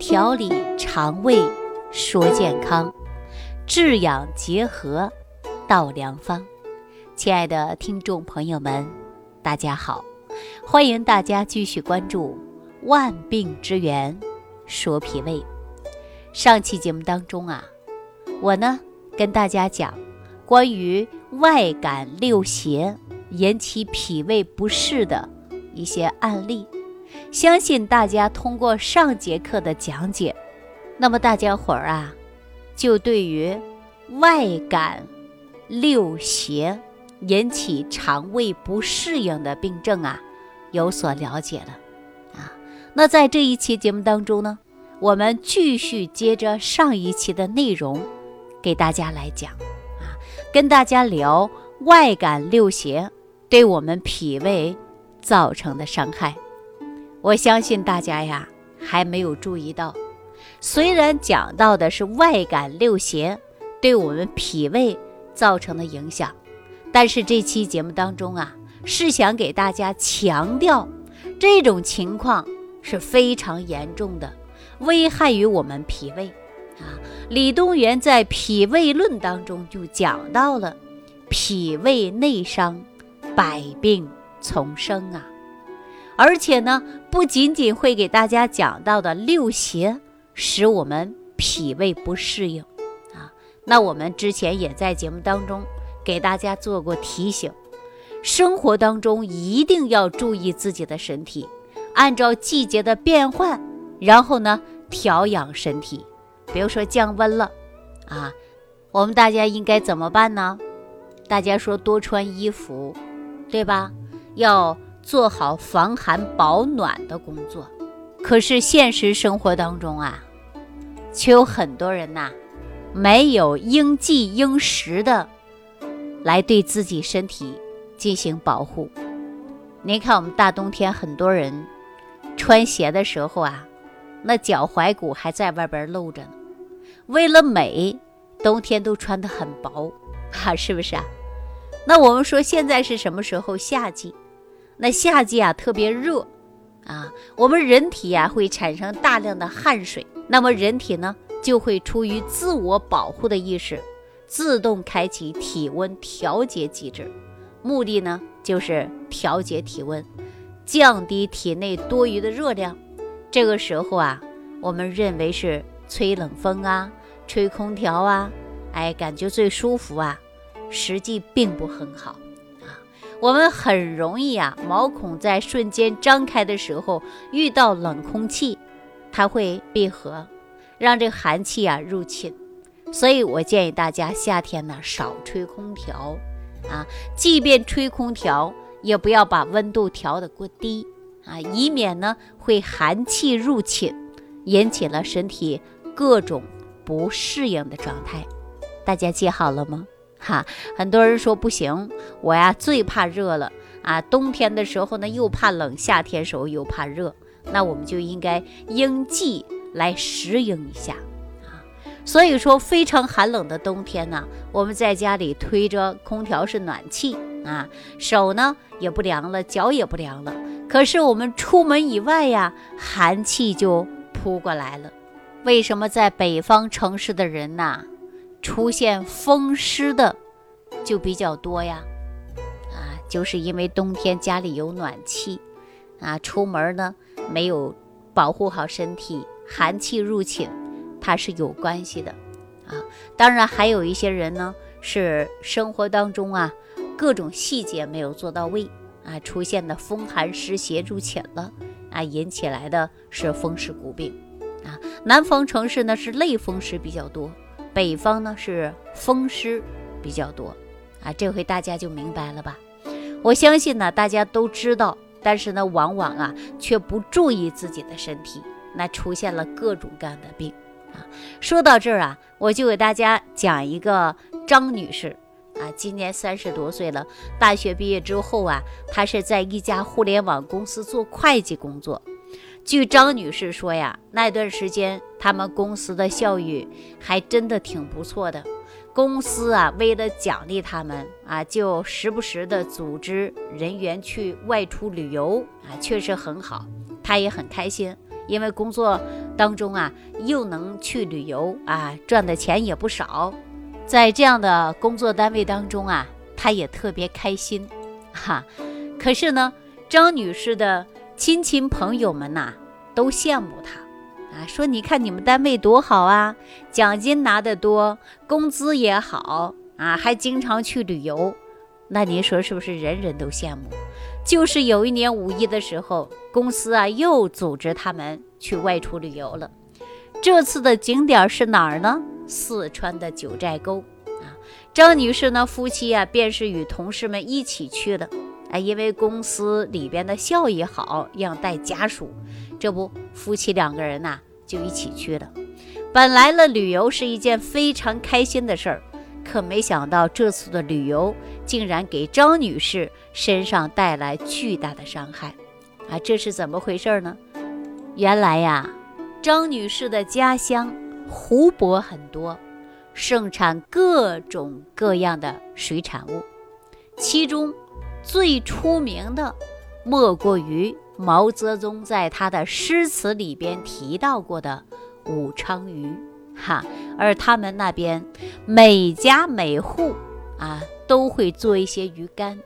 调理肠胃，说健康，治养结合，道良方。亲爱的听众朋友们，大家好，欢迎大家继续关注《万病之源说脾胃》。上期节目当中啊，我呢跟大家讲关于外感六邪引起脾胃不适的一些案例。相信大家通过上节课的讲解，那么大家伙儿啊，就对于外感六邪引起肠胃不适应的病症啊有所了解了啊。那在这一期节目当中呢，我们继续接着上一期的内容，给大家来讲啊，跟大家聊外感六邪对我们脾胃造成的伤害。我相信大家呀还没有注意到，虽然讲到的是外感六邪对我们脾胃造成的影响，但是这期节目当中啊是想给大家强调这种情况是非常严重的，危害于我们脾胃啊。李东垣在《脾胃论》当中就讲到了脾胃内伤，百病丛生啊。而且呢，不仅仅会给大家讲到的六邪使我们脾胃不适应啊，那我们之前也在节目当中给大家做过提醒，生活当中一定要注意自己的身体，按照季节的变换，然后呢调养身体。比如说降温了啊，我们大家应该怎么办呢？大家说多穿衣服，对吧？要。做好防寒保暖的工作，可是现实生活当中啊，却有很多人呐，没有应季应时的来对自己身体进行保护。您看，我们大冬天很多人穿鞋的时候啊，那脚踝骨还在外边露着呢。为了美，冬天都穿得很薄，哈，是不是啊？那我们说现在是什么时候？夏季。那夏季啊特别热，啊，我们人体呀会产生大量的汗水，那么人体呢就会出于自我保护的意识，自动开启体温调节机制，目的呢就是调节体温，降低体内多余的热量。这个时候啊，我们认为是吹冷风啊，吹空调啊，哎，感觉最舒服啊，实际并不很好。我们很容易啊，毛孔在瞬间张开的时候遇到冷空气，它会闭合，让这寒气啊入侵。所以我建议大家夏天呢少吹空调啊，即便吹空调，也不要把温度调得过低啊，以免呢会寒气入侵，引起了身体各种不适应的状态。大家记好了吗？哈，很多人说不行，我呀最怕热了啊！冬天的时候呢又怕冷，夏天时候又怕热，那我们就应该应季来适应一下啊。所以说，非常寒冷的冬天呢，我们在家里推着空调是暖气啊，手呢也不凉了，脚也不凉了。可是我们出门以外呀，寒气就扑过来了。为什么在北方城市的人呐？出现风湿的就比较多呀，啊，就是因为冬天家里有暖气，啊，出门呢没有保护好身体，寒气入侵，它是有关系的，啊，当然还有一些人呢是生活当中啊各种细节没有做到位，啊，出现的风寒湿邪入侵了，啊，引起来的是风湿骨病，啊，南方城市呢是类风湿比较多。北方呢是风湿比较多啊，这回大家就明白了吧？我相信呢，大家都知道，但是呢，往往啊却不注意自己的身体，那出现了各种各样的病啊。说到这儿啊，我就给大家讲一个张女士啊，今年三十多岁了，大学毕业之后啊，她是在一家互联网公司做会计工作。据张女士说呀，那段时间他们公司的效益还真的挺不错的。公司啊，为了奖励他们啊，就时不时的组织人员去外出旅游啊，确实很好。她也很开心，因为工作当中啊，又能去旅游啊，赚的钱也不少。在这样的工作单位当中啊，她也特别开心，哈。可是呢，张女士的亲戚朋友们呐，都羡慕她，啊，说你看你们单位多好啊，奖金拿得多，工资也好啊，还经常去旅游。那您说是不是人人都羡慕？就是有一年五一的时候，公司啊又组织他们去外出旅游了。这次的景点是哪儿呢？四川的九寨沟啊，张女士呢，夫妻啊，便是与同事们一起去的。啊，因为公司里边的效益好，要带家属，这不，夫妻两个人呐，就一起去了。本来呢，旅游是一件非常开心的事儿，可没想到这次的旅游竟然给张女士身上带来巨大的伤害。啊，这是怎么回事呢？原来呀，张女士的家乡。湖泊很多，盛产各种各样的水产物，其中最出名的莫过于毛泽东在他的诗词里边提到过的武昌鱼，哈。而他们那边每家每户啊都会做一些鱼干，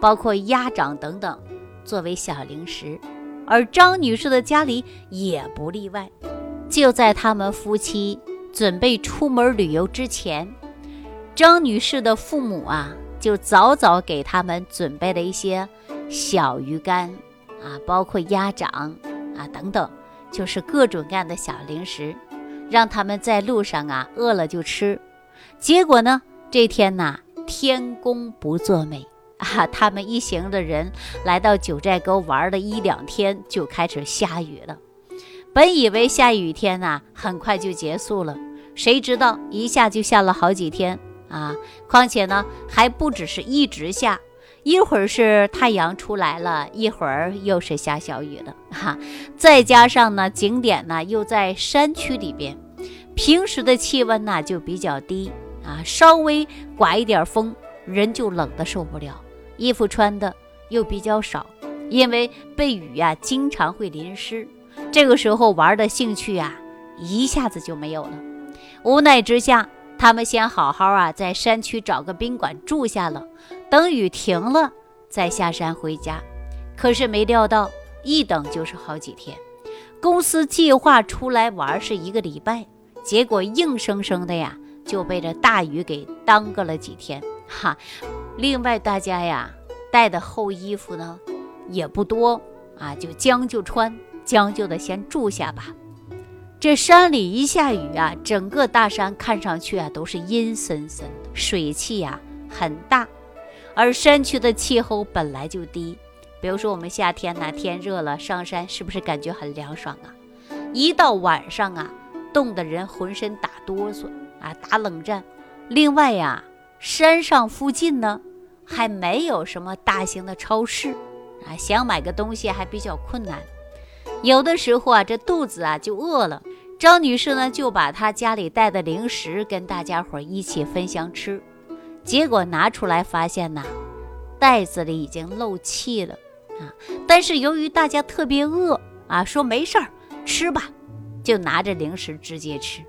包括鸭掌等等作为小零食，而张女士的家里也不例外。就在他们夫妻准备出门旅游之前，张女士的父母啊，就早早给他们准备了一些小鱼干啊，包括鸭掌啊等等，就是各种各样的小零食，让他们在路上啊饿了就吃。结果呢，这天呐，天公不作美啊，他们一行的人来到九寨沟玩了一两天，就开始下雨了。本以为下雨天呐，很快就结束了，谁知道一下就下了好几天啊！况且呢，还不只是一直下，一会儿是太阳出来了，一会儿又是下小雨了，哈！再加上呢，景点呢又在山区里边，平时的气温呢就比较低啊，稍微刮一点风，人就冷的受不了，衣服穿的又比较少，因为被雨呀经常会淋湿。这个时候玩的兴趣啊，一下子就没有了。无奈之下，他们先好好啊在山区找个宾馆住下了，等雨停了再下山回家。可是没料到，一等就是好几天。公司计划出来玩是一个礼拜，结果硬生生的呀就被这大雨给耽搁了几天。哈，另外大家呀带的厚衣服呢也不多啊，就将就穿。将就的先住下吧。这山里一下雨啊，整个大山看上去啊都是阴森森的，水汽呀很大。而山区的气候本来就低，比如说我们夏天呢天热了上山，是不是感觉很凉爽啊？一到晚上啊，冻得人浑身打哆嗦啊，打冷战。另外呀，山上附近呢还没有什么大型的超市啊，想买个东西还比较困难。有的时候啊，这肚子啊就饿了。张女士呢，就把她家里带的零食跟大家伙一起分享吃。结果拿出来发现呐，袋子里已经漏气了啊！但是由于大家特别饿啊，说没事儿，吃吧，就拿着零食直接吃。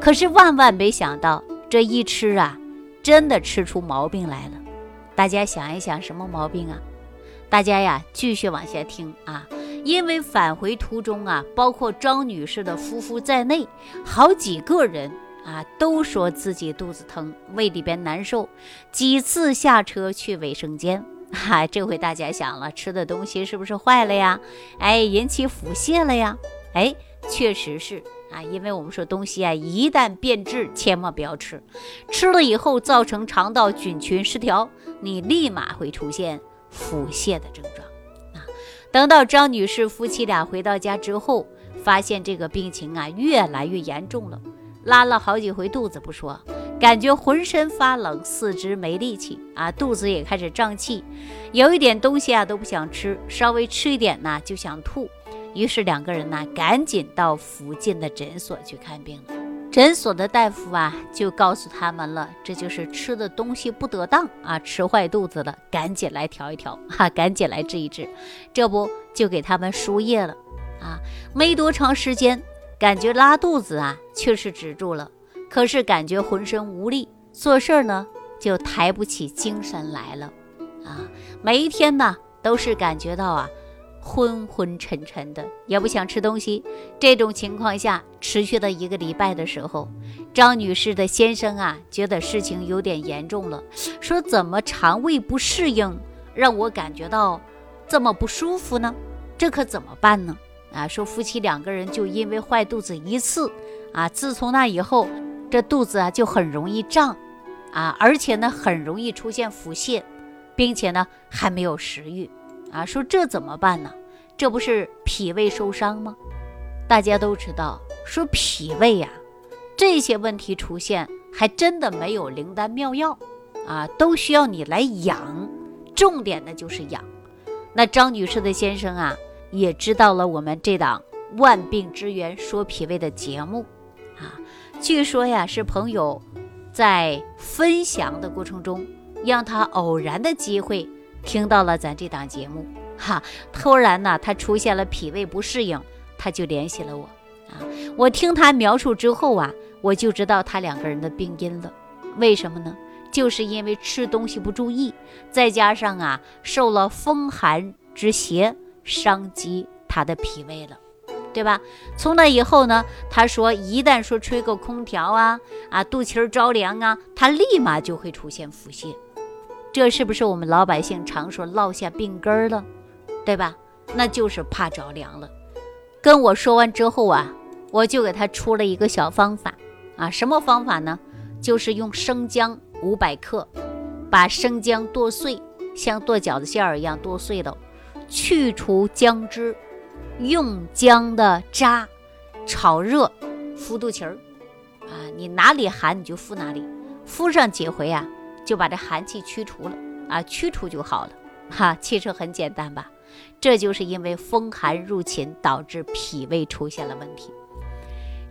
可是万万没想到，这一吃啊，真的吃出毛病来了。大家想一想，什么毛病啊？大家呀，继续往下听啊。因为返回途中啊，包括张女士的夫妇在内，好几个人啊都说自己肚子疼，胃里边难受，几次下车去卫生间。哈，这回大家想了，吃的东西是不是坏了呀？哎，引起腹泻了呀？哎，确实是啊，因为我们说东西啊，一旦变质，千万不要吃，吃了以后造成肠道菌群失调，你立马会出现腹泻的症状。等到张女士夫妻俩回到家之后，发现这个病情啊越来越严重了，拉了好几回肚子不说，感觉浑身发冷，四肢没力气啊，肚子也开始胀气，有一点东西啊都不想吃，稍微吃一点呢就想吐，于是两个人呢赶紧到附近的诊所去看病了。诊所的大夫啊，就告诉他们了，这就是吃的东西不得当啊，吃坏肚子了，赶紧来调一调哈，赶紧来治一治。这不就给他们输液了啊？没多长时间，感觉拉肚子啊，确实止住了，可是感觉浑身无力，做事儿呢就抬不起精神来了，啊，每一天呢都是感觉到啊昏昏沉沉的，也不想吃东西。这种情况下持续了一个礼拜的时候，张女士的先生啊觉得事情有点严重了，说怎么肠胃不适应，让我感觉到这么不舒服呢？这可怎么办呢？啊，说夫妻两个人就因为坏肚子一次，啊，自从那以后，这肚子啊就很容易胀，啊，而且呢很容易出现腹泻，并且呢还没有食欲，啊，说这怎么办呢？这不是脾胃受伤吗？大家都知道，说脾胃呀，这些问题出现还真的没有灵丹妙药，啊，都需要你来养，重点的就是养。那张女士的先生啊。也知道了我们这档万病之源说脾胃的节目，啊，据说呀是朋友在分享的过程中，让他偶然的机会听到了咱这档节目，哈，突然呢他出现了脾胃不适应，他就联系了我，啊，我听他描述之后啊，我就知道他两个人的病因了，为什么呢？就是因为吃东西不注意，再加上啊受了风寒之邪。伤及他的脾胃了，对吧？从那以后呢，他说一旦说吹个空调啊啊，肚脐儿着凉啊，他立马就会出现腹泻。这是不是我们老百姓常说落下病根儿了，对吧？那就是怕着凉了。跟我说完之后啊，我就给他出了一个小方法啊，什么方法呢？就是用生姜五百克，把生姜剁碎，像剁饺子馅儿一样剁碎了。去除姜汁，用姜的渣炒热，敷肚脐儿啊，你哪里寒你就敷哪里，敷上几回啊，就把这寒气驱除了啊，驱除就好了哈。其实很简单吧，这就是因为风寒入侵导致脾胃出现了问题。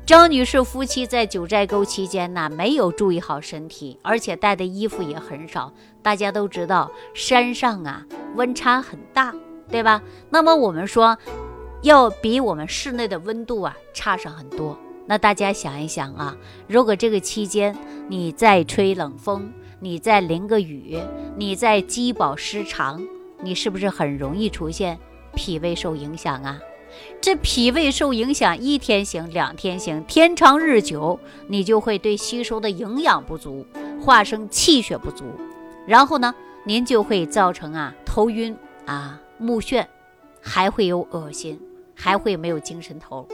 张女士夫妻在九寨沟期间呢，没有注意好身体，而且带的衣服也很少。大家都知道，山上啊温差很大。对吧？那么我们说，要比我们室内的温度啊差上很多。那大家想一想啊，如果这个期间你在吹冷风，你再淋个雨，你再饥饱失常，你是不是很容易出现脾胃受影响啊？这脾胃受影响，一天行，两天行，天长日久，你就会对吸收的营养不足，化生气血不足，然后呢，您就会造成啊头晕啊。目眩，还会有恶心，还会没有精神头，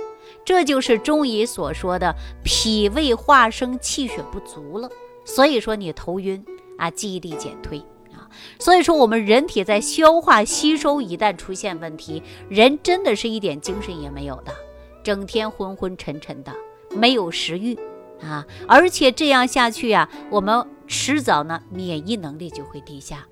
这就是中医所说的脾胃化生气血不足了。所以说你头晕啊，记忆力减退啊。所以说我们人体在消化吸收一旦出现问题，人真的是一点精神也没有的，整天昏昏沉沉的，没有食欲啊。而且这样下去呀，我们迟早呢免疫能力就会低下。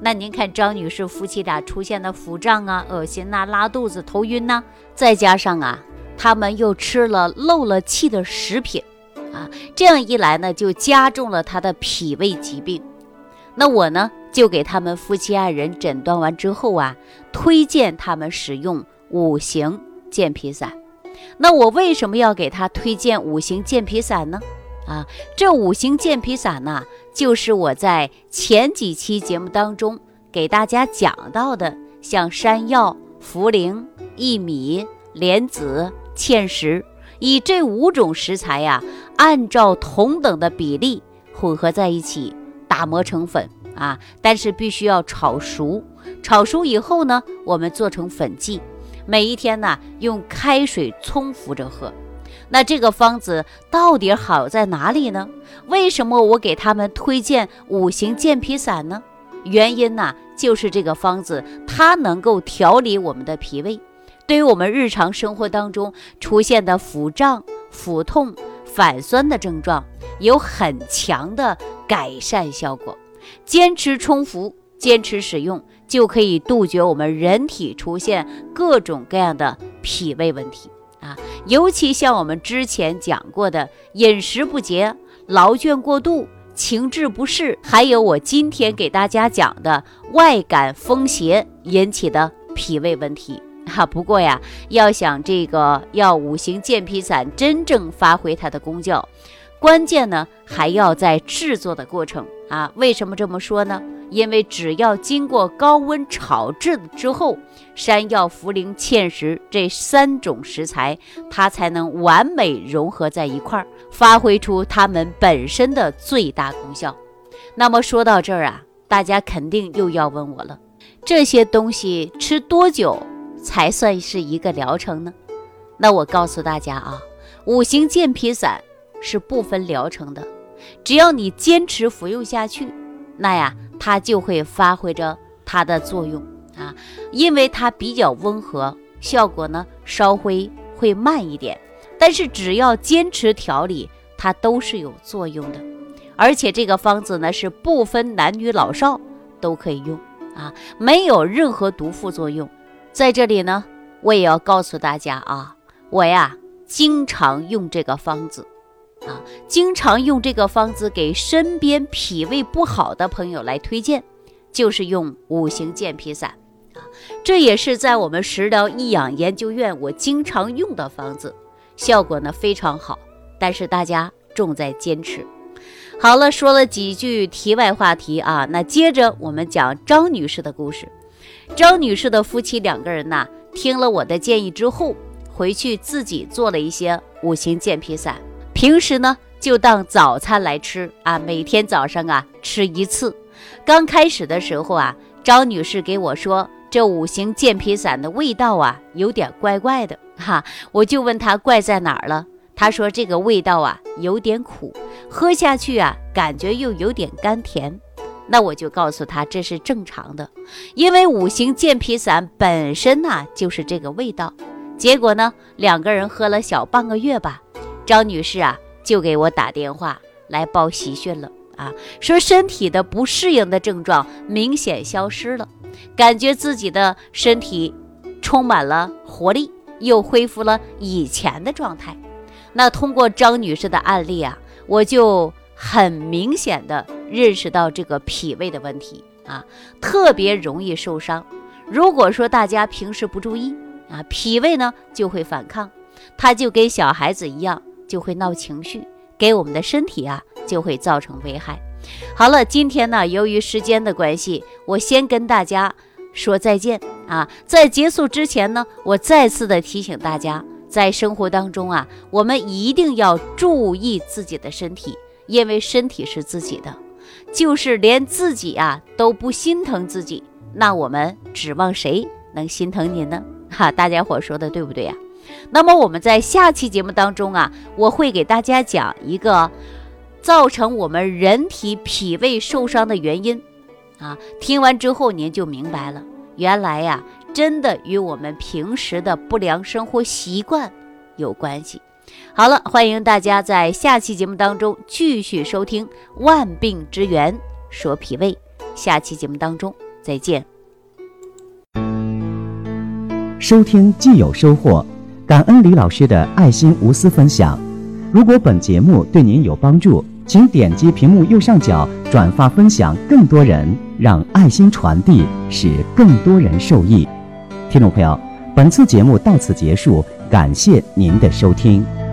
那您看张女士夫妻俩出现的腹胀啊、恶心呐、拉肚子、头晕呐，再加上啊，他们又吃了漏了气的食品，啊，这样一来呢，就加重了他的脾胃疾病。那我呢，就给他们夫妻二人诊断完之后啊，推荐他们使用五行健脾散。那我为什么要给他推荐五行健脾散呢？啊，这五行健脾散呢，就是我在前几期节目当中给大家讲到的，像山药、茯苓、薏米、莲子、芡实，以这五种食材呀，按照同等的比例混合在一起，打磨成粉啊，但是必须要炒熟，炒熟以后呢，我们做成粉剂，每一天呢，用开水冲服着喝。那这个方子到底好在哪里呢？为什么我给他们推荐五行健脾散呢？原因呢，就是这个方子它能够调理我们的脾胃，对于我们日常生活当中出现的腹胀、腹痛、反酸的症状有很强的改善效果。坚持冲服，坚持使用，就可以杜绝我们人体出现各种各样的脾胃问题。啊，尤其像我们之前讲过的饮食不节、劳倦过度、情志不适，还有我今天给大家讲的外感风邪引起的脾胃问题哈。不过呀，要想这个要五行健脾散真正发挥它的功效，关键呢还要在制作的过程啊。为什么这么说呢？因为只要经过高温炒制之后，山药、茯苓、芡实这三种食材，它才能完美融合在一块儿，发挥出它们本身的最大功效。那么说到这儿啊，大家肯定又要问我了：这些东西吃多久才算是一个疗程呢？那我告诉大家啊，五行健脾散是不分疗程的，只要你坚持服用下去，那呀。它就会发挥着它的作用啊，因为它比较温和，效果呢稍微会慢一点，但是只要坚持调理，它都是有作用的。而且这个方子呢是不分男女老少都可以用啊，没有任何毒副作用。在这里呢，我也要告诉大家啊，我呀经常用这个方子。啊，经常用这个方子给身边脾胃不好的朋友来推荐，就是用五行健脾散啊。这也是在我们食疗益养研究院我经常用的方子，效果呢非常好。但是大家重在坚持。好了，说了几句题外话题啊，那接着我们讲张女士的故事。张女士的夫妻两个人呐，听了我的建议之后，回去自己做了一些五行健脾散。平时呢，就当早餐来吃啊，每天早上啊吃一次。刚开始的时候啊，张女士给我说，这五行健脾散的味道啊，有点怪怪的哈。我就问她怪在哪儿了，她说这个味道啊有点苦，喝下去啊感觉又有点甘甜。那我就告诉她这是正常的，因为五行健脾散本身呐就是这个味道。结果呢，两个人喝了小半个月吧。张女士啊，就给我打电话来报喜讯了啊，说身体的不适应的症状明显消失了，感觉自己的身体充满了活力，又恢复了以前的状态。那通过张女士的案例啊，我就很明显的认识到这个脾胃的问题啊，特别容易受伤。如果说大家平时不注意啊，脾胃呢就会反抗，它就跟小孩子一样。就会闹情绪，给我们的身体啊就会造成危害。好了，今天呢，由于时间的关系，我先跟大家说再见啊。在结束之前呢，我再次的提醒大家，在生活当中啊，我们一定要注意自己的身体，因为身体是自己的，就是连自己啊都不心疼自己，那我们指望谁能心疼您呢？哈，大家伙说的对不对呀？那么我们在下期节目当中啊，我会给大家讲一个造成我们人体脾胃受伤的原因啊。听完之后您就明白了，原来呀，真的与我们平时的不良生活习惯有关系。好了，欢迎大家在下期节目当中继续收听《万病之源说脾胃》，下期节目当中再见。收听既有收获。感恩李老师的爱心无私分享。如果本节目对您有帮助，请点击屏幕右上角转发分享，更多人让爱心传递，使更多人受益。听众朋友，本次节目到此结束，感谢您的收听。